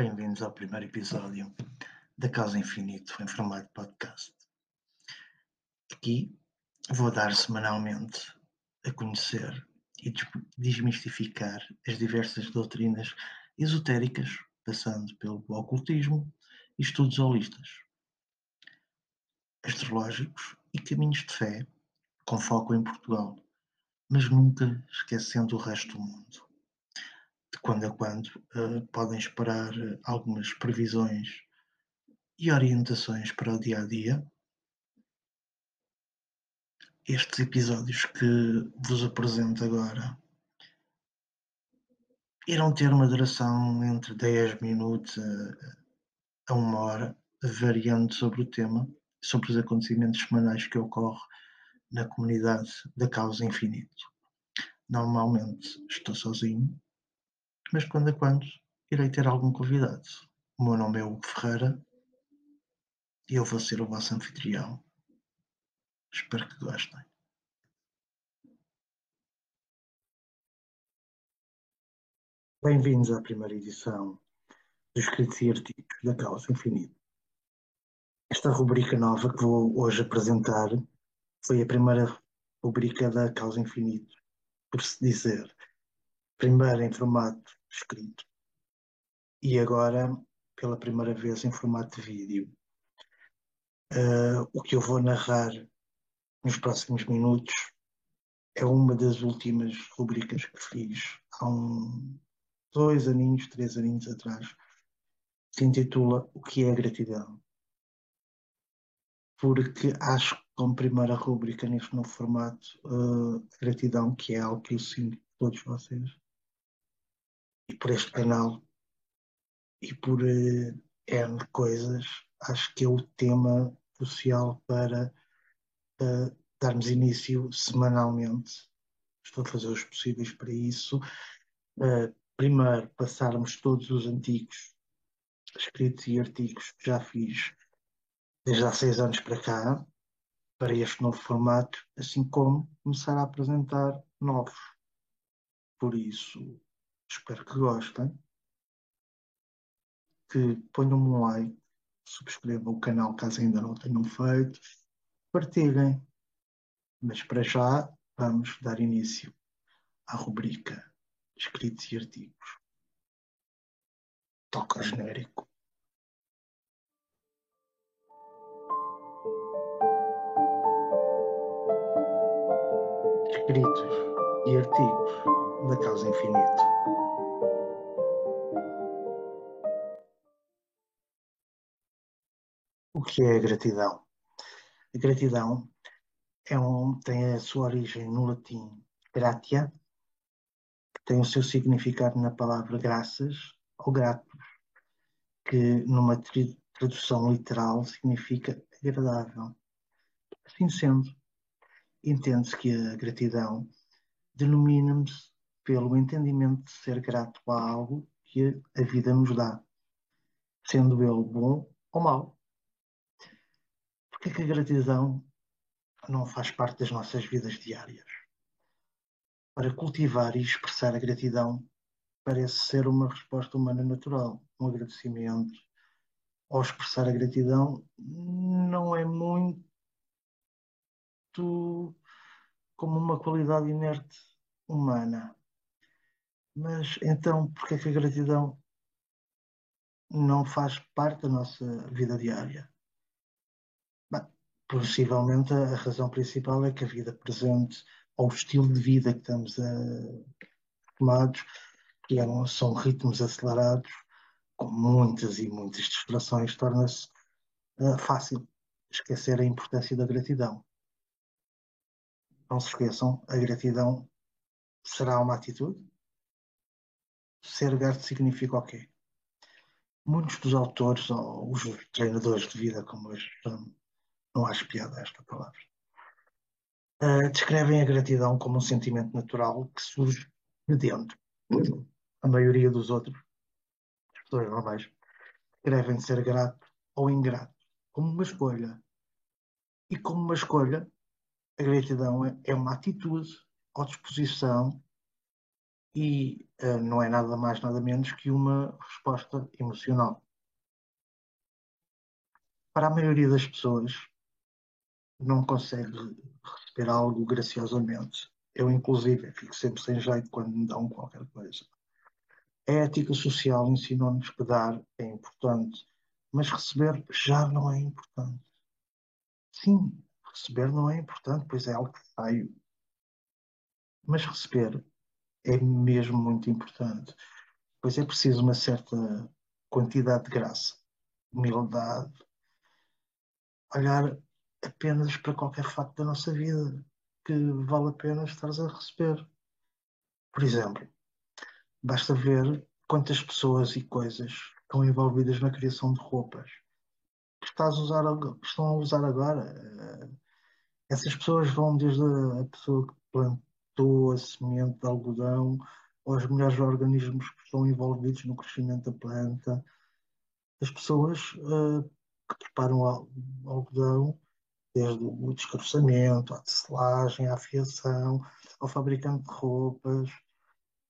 Bem-vindos ao primeiro episódio da Causa Infinito em formato podcast. Aqui vou dar semanalmente a conhecer e desmistificar as diversas doutrinas esotéricas, passando pelo ocultismo e estudos holistas, astrológicos e caminhos de fé, com foco em Portugal, mas nunca esquecendo o resto do mundo de quando a quando uh, podem esperar eh, algumas previsões e orientações para o dia a dia. Estes episódios que vos apresento agora irão ter uma duração entre 10 minutos a, a uma hora, variando sobre o tema, sobre os acontecimentos semanais que ocorrem na comunidade da Causa Infinito. Normalmente estou sozinho, mas quando a quando irei ter algum convidado. O meu nome é Hugo Ferreira e eu vou ser o vosso anfitrião. Espero que gostem. Bem-vindos à primeira edição dos escritos e artigos da Causa Infinita. Esta rubrica nova que vou hoje apresentar foi a primeira rubrica da Causa Infinita, por se dizer, primeiro em formato escrito e agora pela primeira vez em formato de vídeo. Uh, o que eu vou narrar nos próximos minutos é uma das últimas rubricas que fiz há um, dois aninhos, três aninhos atrás. Se intitula O que é gratidão? Porque acho que como primeira rubrica neste novo formato, uh, gratidão, que é algo que eu sinto todos vocês, e por este canal e por uh, N coisas, acho que é o tema crucial para uh, darmos início semanalmente. Estou a fazer os possíveis para isso. Uh, primeiro, passarmos todos os antigos escritos e artigos que já fiz desde há seis anos para cá, para este novo formato, assim como começar a apresentar novos. Por isso, Espero que gostem. Que ponham um like, subscrevam o canal caso ainda não tenham feito, partilhem. Mas para já vamos dar início à rubrica Escritos e Artigos. Toca genérico. Escritos e artigos da Causa Infinito. O que é a gratidão? A gratidão é um, tem a sua origem no latim gratia, que tem o seu significado na palavra graças ou gratos, que numa tradução literal significa agradável. Assim sendo, entende-se que a gratidão denomina-se pelo entendimento de ser grato a algo que a vida nos dá, sendo ele bom ou mau. Porquê que a gratidão não faz parte das nossas vidas diárias? Para cultivar e expressar a gratidão parece ser uma resposta humana natural, um agradecimento. Ao expressar a gratidão não é muito como uma qualidade inerte humana. Mas então, por que a gratidão não faz parte da nossa vida diária? Possivelmente a razão principal é que a vida presente, ou o estilo de vida que estamos a, tomados, que eram, são ritmos acelerados, com muitas e muitas distrações, torna-se uh, fácil esquecer a importância da gratidão. Não se esqueçam, a gratidão será uma atitude. Ser grato significa o quê? Muitos dos autores, ou os treinadores de vida, como hoje chamam, não acho piada esta palavra, uh, descrevem a gratidão como um sentimento natural que surge de dentro. A maioria dos outros, as pessoas normais, descrevem ser grato ou ingrato como uma escolha. E como uma escolha, a gratidão é, é uma atitude ou disposição e uh, não é nada mais, nada menos que uma resposta emocional. Para a maioria das pessoas, não consegue receber algo graciosamente. Eu, inclusive, fico sempre sem jeito quando me dão qualquer coisa. A ética social ensinou-nos que dar é importante, mas receber já não é importante. Sim, receber não é importante, pois é algo feio. Mas receber é mesmo muito importante, pois é preciso uma certa quantidade de graça, humildade, olhar apenas para qualquer facto da nossa vida que vale a pena estar a receber. Por exemplo, basta ver quantas pessoas e coisas estão envolvidas na criação de roupas que estás a usar, estão a usar agora. Essas pessoas vão desde a pessoa que plantou a semente de algodão aos melhores organismos que estão envolvidos no crescimento da planta, as pessoas uh, que preparam algodão desde o descaroçamento, à tecelagem, à afiação, ao fabricante de roupas,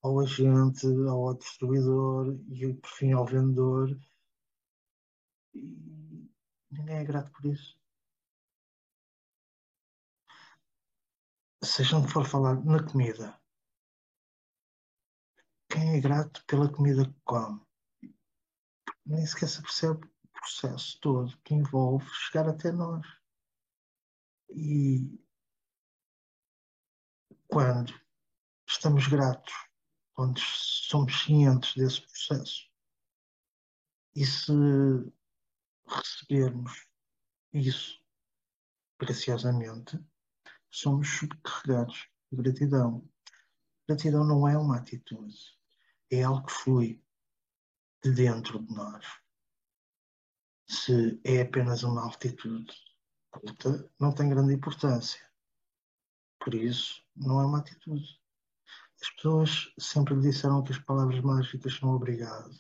ao agente, ao distribuidor e, por fim, ao vendedor. E ninguém é grato por isso. Se a gente for falar na comida, quem é grato pela comida que come? Nem sequer se percebe o processo todo que envolve chegar até nós. E quando estamos gratos, quando somos cientes desse processo, e se recebermos isso graciosamente, somos subcarregados de gratidão. Gratidão não é uma atitude, é algo que flui de dentro de nós. Se é apenas uma atitude não tem grande importância. Por isso, não é uma atitude. As pessoas sempre lhe disseram que as palavras mágicas são obrigado.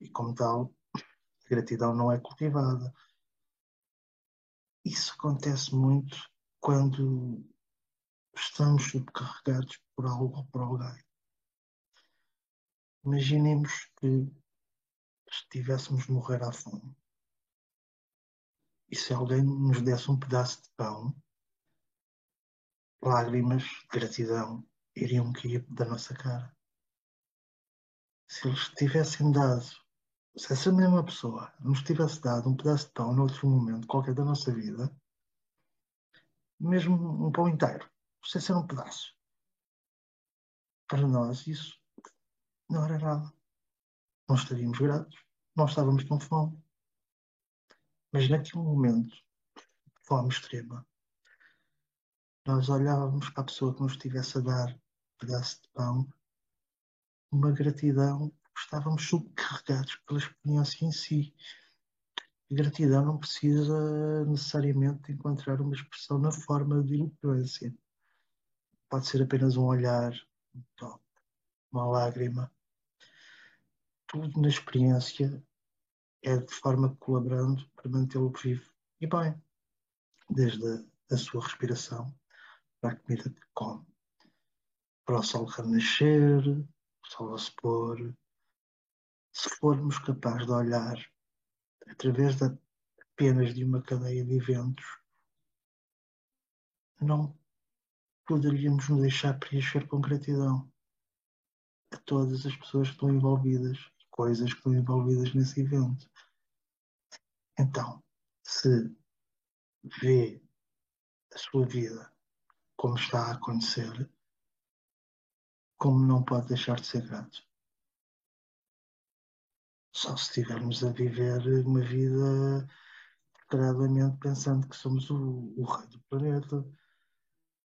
E, como tal, a gratidão não é cultivada. Isso acontece muito quando estamos subcarregados por algo ou por alguém. Imaginemos que estivéssemos morrer à fome. E se alguém nos desse um pedaço de pão, lágrimas de gratidão iriam cair da nossa cara. Se eles tivessem dado, se essa mesma pessoa nos tivesse dado um pedaço de pão noutro momento qualquer da nossa vida, mesmo um pão inteiro, sem ser um pedaço, para nós isso não era nada. Não estaríamos gratos, não estávamos com fome. Mas naquele momento de fome extrema, nós olhávamos para a pessoa que nos estivesse a dar um pedaço de pão, uma gratidão, porque estávamos subcarregados pela experiência em si. Gratidão não precisa necessariamente encontrar uma expressão na forma de eloquência. Pode ser apenas um olhar, um toque, uma lágrima. Tudo na experiência é de forma colaborando para mantê-lo vivo e bem, desde a, sua respiração para a comida que come, para o sol renascer, o sol a se pôr. Se formos capazes de olhar através apenas de uma cadeia de eventos, não poderíamos nos deixar preencher com gratidão a todas as pessoas que estão envolvidas, coisas que estão envolvidas nesse evento. Então, se vê a sua vida como está a acontecer, como não pode deixar de ser grato? Só se estivermos a viver uma vida declaradamente pensando que somos o, o rei do planeta,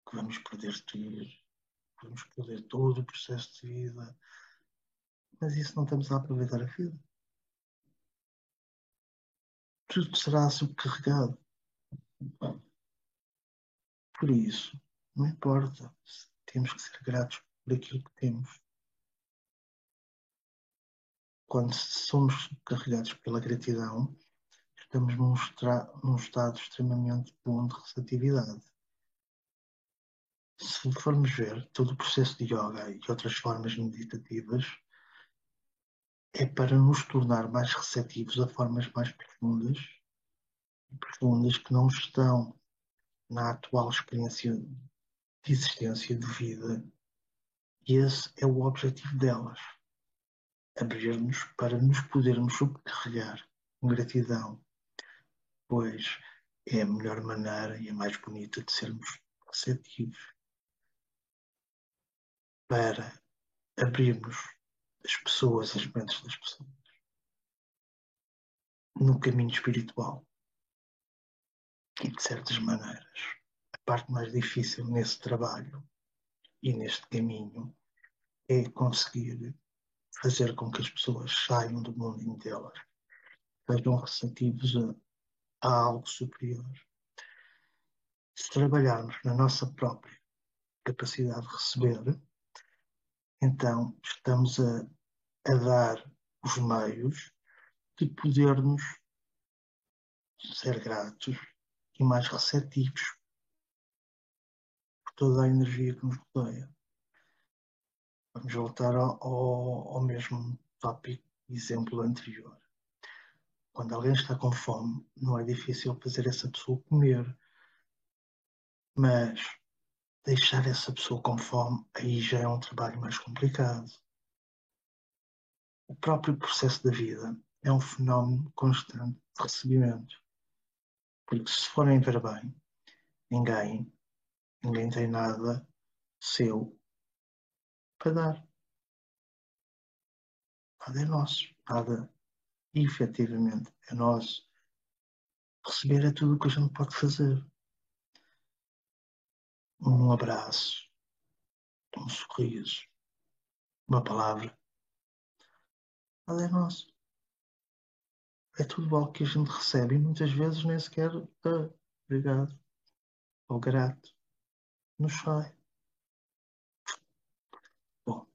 que vamos perder tudo, que vamos perder todo o processo de vida. Mas isso não estamos a aproveitar a vida tudo será subcarregado. Por isso, não importa temos que ser gratos por aquilo que temos. Quando somos subcarregados pela gratidão, estamos num, num estado extremamente bom de receptividade. se formos ver todo o processo de yoga e outras formas meditativas, é para nos tornar mais receptivos a formas mais profundas profundas que não estão na atual experiência de existência de vida. E esse é o objetivo delas. Abrir-nos para nos podermos subcarregar com gratidão, pois é a melhor maneira e a mais bonita de sermos receptivos para abrirmos as pessoas, as mentes das pessoas no caminho espiritual. E de certas maneiras, a parte mais difícil nesse trabalho e neste caminho é conseguir fazer com que as pessoas saiam do mundinho delas, sejam receptivos a, a algo superior. Se trabalharmos na nossa própria capacidade de receber, então estamos a, a dar os meios de podermos ser gratos e mais receptivos por toda a energia que nos rodeia. Vamos voltar ao, ao, mesmo tópico, exemplo anterior. Quando alguém está com fome, não é difícil fazer essa pessoa comer, mas deixar essa pessoa com fome, aí já é um trabalho mais complicado. O próprio processo da vida é um fenómeno constante de recebimento. Porque se forem ver bem, ninguém, ninguém tem nada seu para dar. Nada é nosso, nada efetivamente é nosso. Receber é tudo o que a gente pode fazer um abraço, um sorriso, uma palavra. Nada é nosso. É tudo algo que a gente recebe e muitas vezes nem sequer ah, obrigado ou grato nos sai. Bom,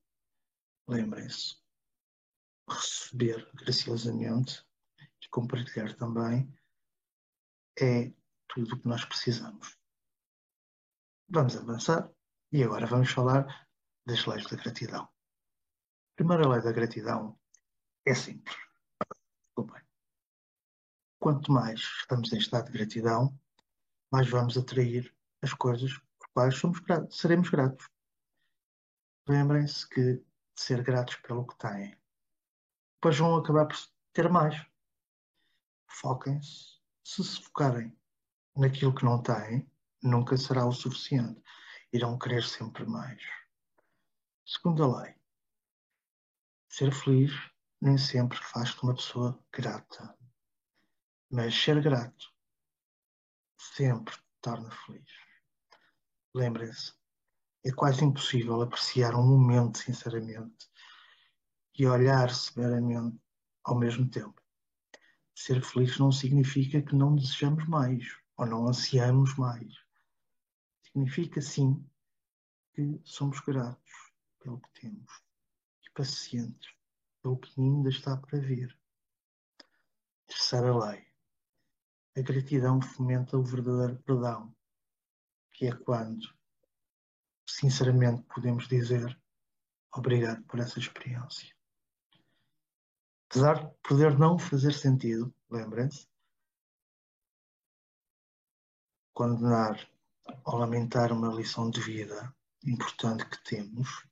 lembrem-se, receber graciosamente e compartilhar também é tudo o que nós precisamos. Vamos avançar e agora vamos falar das leis da gratidão. A primeira lei da gratidão é simples. Desculpem. Quanto mais estamos em estado de gratidão, mais vamos atrair as coisas por quais somos gratos, seremos gratos. Lembrem-se que ser gratos pelo que têm, depois vão acabar por ter mais. Foquem-se. Se se focarem naquilo que não têm, nunca será o suficiente. Irão querer sempre mais. Segunda lei. Ser feliz nem sempre faz-te uma pessoa grata. Mas ser grato sempre te torna feliz. Lembrem-se, é quase impossível apreciar um momento sinceramente e olhar severamente ao mesmo tempo. Ser feliz não significa que não desejamos mais ou não ansiamos mais. Significa, sim, que somos gratos pelo que temos e pacientes pelo que ainda está para vir. Terceira lei. A gratidão fomenta o verdadeiro perdão, que é quando, sinceramente, podemos dizer obrigado por essa experiência. Apesar de poder não fazer sentido, lembrem-se, condenar ao lamentar uma lição de vida importante que temos,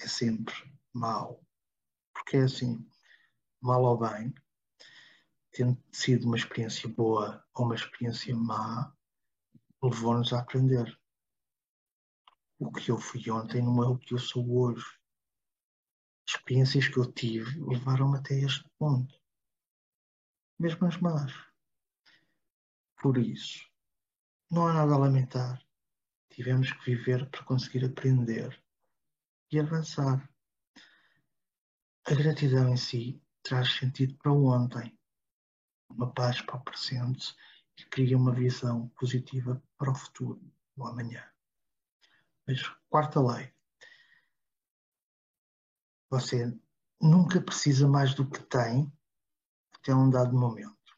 é sempre mal. Porque é assim, mal ou bem, tendo sido uma experiência boa ou uma experiência má, levou-nos a aprender. O que eu fui ontem não é o que eu sou hoje. As experiências que eu tive levaram-me até este ponto. Mesmo as más. Por isso, não há nada a lamentar. Tivemos que viver para conseguir aprender e avançar. A gratidão em si traz sentido para o ontem, uma paz para o presente e cria uma visão positiva para o futuro, o amanhã. Mas, quarta lei. Você nunca precisa mais do que tem até um dado momento.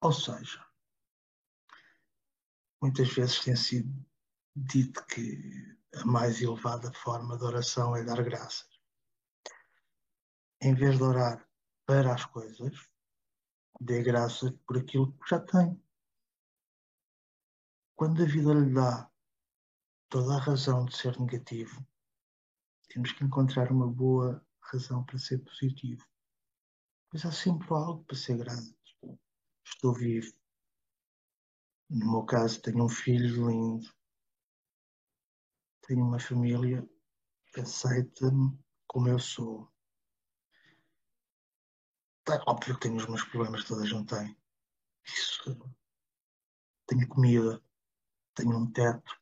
Ou seja, muitas vezes tem sido dito que a mais elevada forma de oração é dar graças. Em vez de orar para as coisas, dê graças por aquilo que já tem. Quando a vida lhe dá toda a razão de ser negativo, temos que encontrar uma boa razão para ser positivo. Pois há sempre algo para ser grato. Estou vivo. No meu caso, tenho um filho lindo. Tenho uma família que aceita-me como eu sou. É óbvio que tenho os meus problemas, toda a gente tem. Isso. Tenho comida, tenho um teto,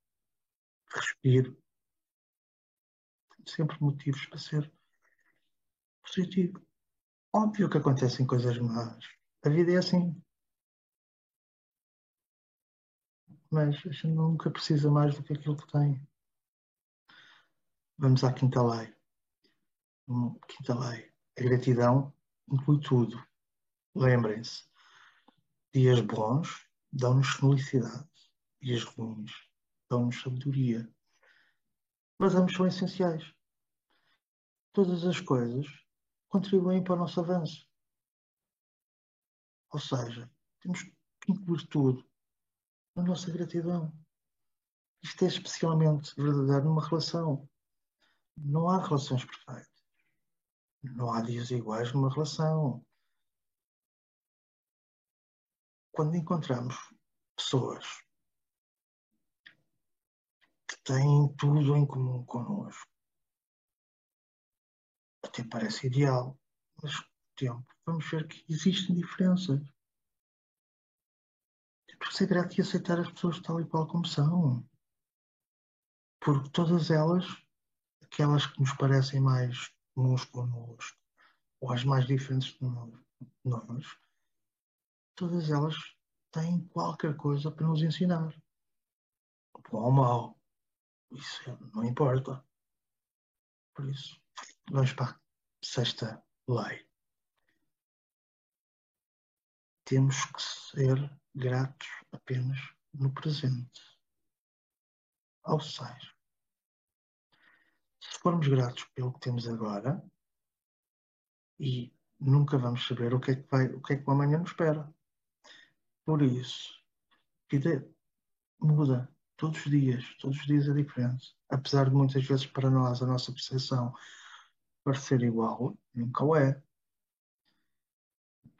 respiro. Tenho sempre motivos para ser positivo. Óbvio que acontecem coisas más. A vida é assim. Mas a gente nunca precisa mais do que aquilo que tem. Vamos à quinta lei. Quinta lei. A gratidão inclui tudo. Lembrem-se. Dias bons dão-nos felicidade. Dias ruins dão-nos sabedoria. Mas ambos são essenciais. Todas as coisas contribuem para o nosso avanço. Ou seja, temos que incluir tudo na nossa gratidão. Isto é especialmente verdadeiro numa relação. Não há relações perfeitas. Não há dias iguais numa relação. Quando encontramos pessoas que têm tudo em comum connosco, até parece ideal, mas com o tempo vamos ver que existem diferenças. Temos que ser grato e aceitar as pessoas tal e qual como são. Porque todas elas, aquelas que nos parecem mais comuns connosco, ou as mais diferentes de nós, todas elas têm qualquer coisa para nos ensinar. Bom ou mau. Isso não importa. Por isso, vamos para a sexta lei. Temos que ser gratos apenas no presente. Ou seja, se formos gratos pelo que temos agora, e nunca vamos saber o que é que vai, o que é que amanhã nos espera. Por isso, a vida muda todos os dias, todos os dias é diferente. Apesar de muitas vezes para nós a nossa percepção parecer igual, nunca o é.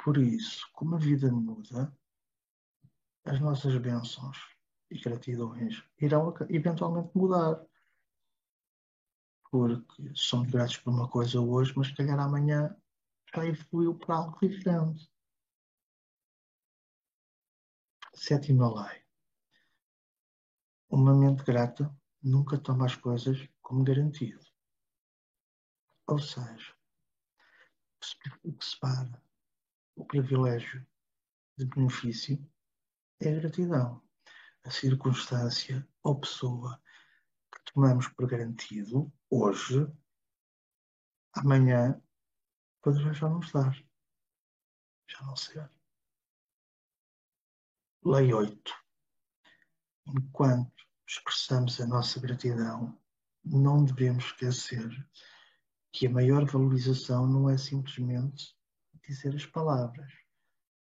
Por isso, como a vida muda, as nossas bênçãos e gratidões irão eventualmente mudar. Porque somos gratos por uma coisa hoje, mas se calhar amanhã já evoluiu para algo diferente. Sétima lei. Uma mente grata nunca toma as coisas como garantido. Ou seja, o que separa o privilégio de benefício é a gratidão. A circunstância ou pessoa que tomamos por garantido hoje, amanhã poderá já não estar. Já não ser. Lei 8. Enquanto expressamos a nossa gratidão, não devemos esquecer que a maior valorização não é simplesmente dizer as palavras,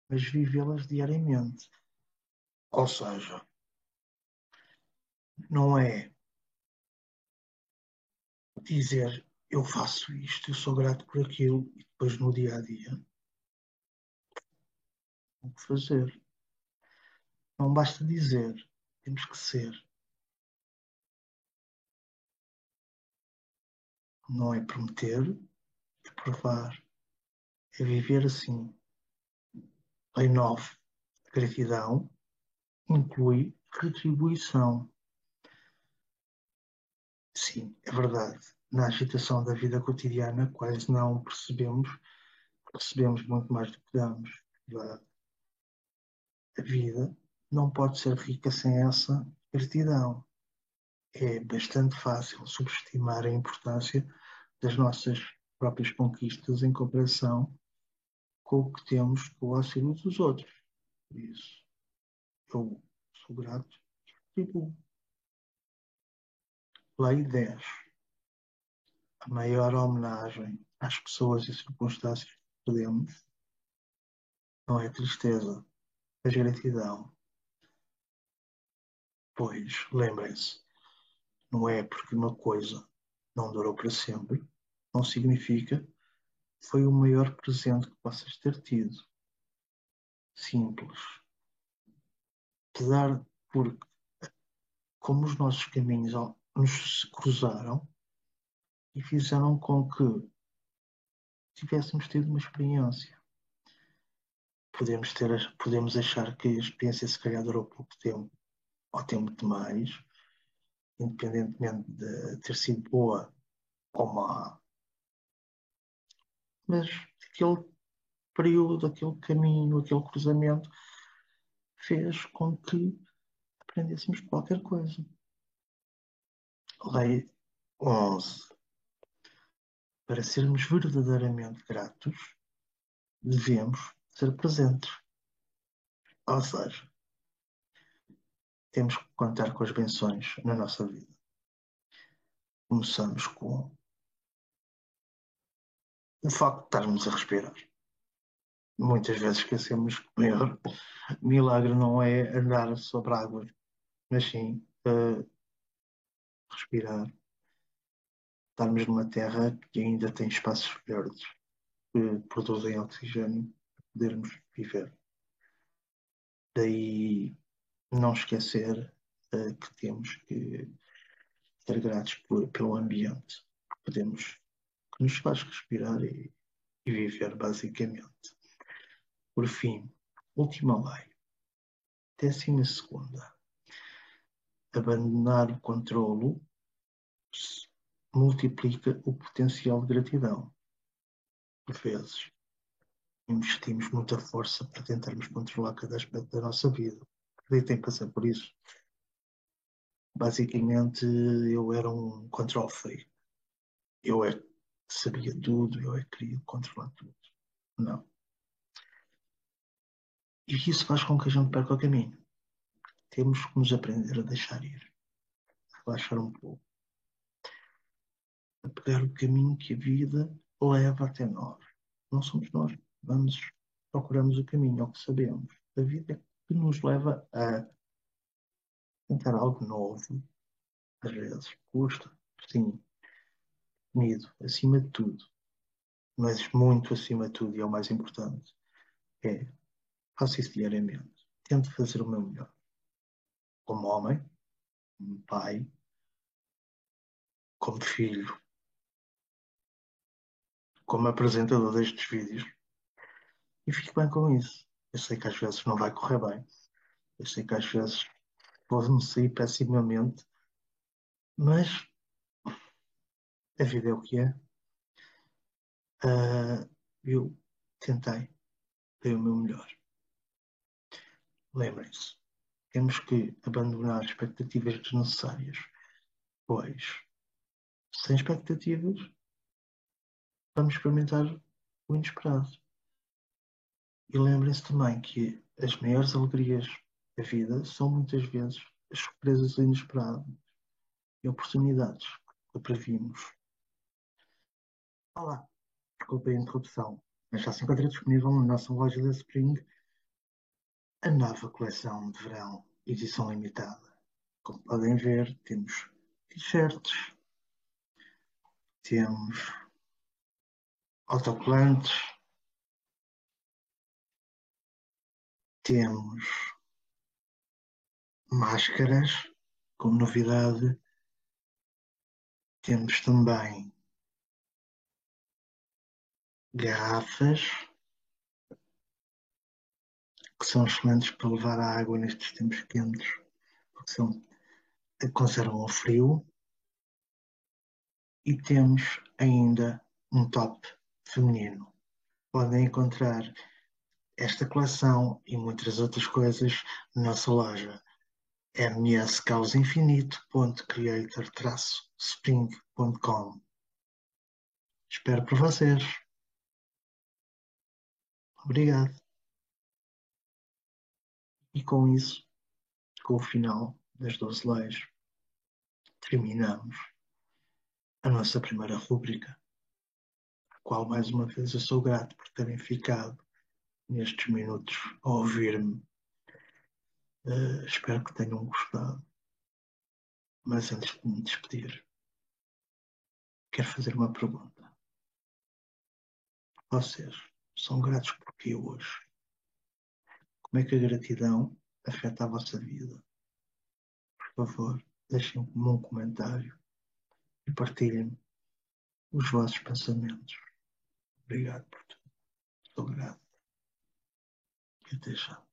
mas vivê-las diariamente. Ou seja, não é dizer eu faço isto, eu sou grato por aquilo, e depois no dia a dia o que fazer. Não basta dizer, temos que ser. Não é prometer, é provar, é viver assim. Lei 9. Gratidão inclui retribuição. Sim, é verdade na agitação da vida cotidiana, quase não percebemos, recebemos muito mais do que damos. A vida não pode ser rica sem essa gratidão. É bastante fácil subestimar a importância das nossas próprias conquistas em comparação com o que temos com o auxílio dos outros. Por isso, eu sou grato e retribuo. Lei 10. A maior homenagem às pessoas e circunstâncias que perdemos não é tristeza, mas gratidão. Pois, lembrem-se, não é porque uma coisa não durou para sempre, não significa que foi o maior presente que possas ter tido. Simples. Apesar porque, como os nossos caminhos nos cruzaram e fizeram com que tivéssemos tido uma experiência. Podemos, ter, podemos achar que a experiência se calhar durou pouco tempo ou tempo demais, independentemente de ter sido boa ou má. Mas aquele período, aquele caminho, aquele cruzamento fez com que aprendêssemos qualquer coisa. Lei 11. Para sermos verdadeiramente gratos, devemos ser presentes. Ou seja, temos que contar com as benções na nossa vida. Começamos com o facto de estarmos a respirar. Muitas vezes esquecemos que o milagre não é andar sobre água, mas sim uh, respirar. Estarmos numa terra que ainda tem espaços verdes que produzem oxigênio para podermos viver. Daí não esquecer uh, que temos que ser gratos por, pelo ambiente que podemos, que nos faz respirar e, e viver basicamente. Por fim, última lei. Décima segunda. Abandonar o controlo multiplica o potencial de gratidão. Por vezes, investimos muita força para tentarmos controlar cada aspecto da nossa vida acreditem passar por isso. Basicamente, eu era um control freak. Eu é sabia tudo, eu é que queria controlar tudo. Não. E isso faz com que a gente perca o caminho. Temos que nos aprender a deixar ir, a relaxar um pouco, a pegar o caminho que a vida leva até nós. Não somos nós. Vamos, procuramos o caminho, é o que sabemos. A vida é que nos leva a tentar algo novo. Às vezes custa, sim, medo, acima de tudo, mas muito acima de tudo, e é o mais importante, é faço isso diariamente. Tento fazer o meu melhor. Como homem, como pai, como filho, como apresentador destes vídeos. E fico bem com isso. Eu sei que às vezes não vai correr bem. Eu sei que às vezes pode-me sair pessimamente. Mas a vida é o que é. Uh, eu tentei, dei o meu melhor. Lembrem-se, temos que abandonar expectativas desnecessárias, pois sem expectativas vamos experimentar o inesperado. E lembrem-se também que as maiores alegrias da vida são muitas vezes as surpresas inesperadas e oportunidades que previmos. Olá, desculpe a interrupção, mas já se encontra disponível na nossa loja da Spring a nova coleção de verão, edição limitada. Como podem ver, temos t-shirts, temos autocolantes, temos máscaras, como novidade, temos também garrafas que são excelentes para levar a água nestes tempos quentes, porque são, conservam o frio. E temos ainda um top feminino. Podem encontrar esta coleção e muitas outras coisas na nossa loja mscausainfinito.creator-spring.com Espero por vocês. Obrigado. E com isso, com o final das 12 leis, terminamos a nossa primeira rúbrica, a qual mais uma vez eu sou grato por terem ficado nestes minutos a ouvir-me. Uh, espero que tenham gostado. Mas antes de me despedir, quero fazer uma pergunta. Vocês são gratos por quê hoje? Como é que a gratidão afeta a vossa vida? Por favor, deixem um comentário e partilhem os vossos pensamentos. Obrigado por tudo. Estou grato. E até já.